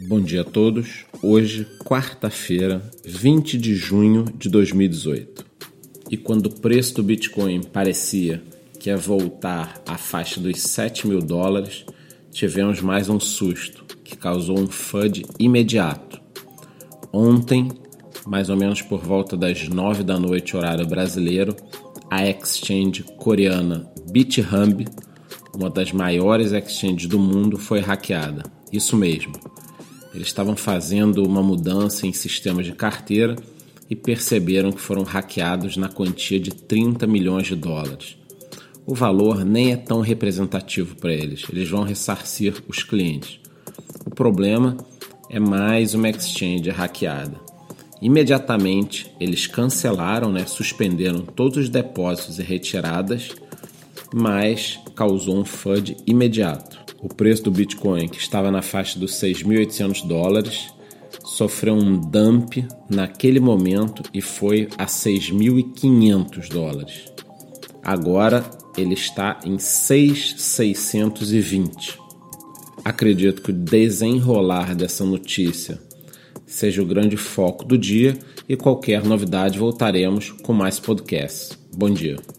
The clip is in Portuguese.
Bom dia a todos. Hoje, quarta-feira, 20 de junho de 2018. E quando o preço do Bitcoin parecia que ia voltar à faixa dos 7 mil dólares, tivemos mais um susto que causou um FUD imediato. Ontem, mais ou menos por volta das 9 da noite, horário brasileiro, a exchange coreana BitHub, uma das maiores exchanges do mundo, foi hackeada. Isso mesmo. Eles estavam fazendo uma mudança em sistemas de carteira e perceberam que foram hackeados na quantia de 30 milhões de dólares. O valor nem é tão representativo para eles, eles vão ressarcir os clientes. O problema é mais uma exchange hackeada. Imediatamente eles cancelaram, né, suspenderam todos os depósitos e retiradas, mas causou um FUD imediato. O preço do Bitcoin, que estava na faixa dos 6.800 dólares, sofreu um dump naquele momento e foi a 6.500 dólares. Agora ele está em 6.620. Acredito que o desenrolar dessa notícia seja o grande foco do dia e qualquer novidade voltaremos com mais podcasts. Bom dia.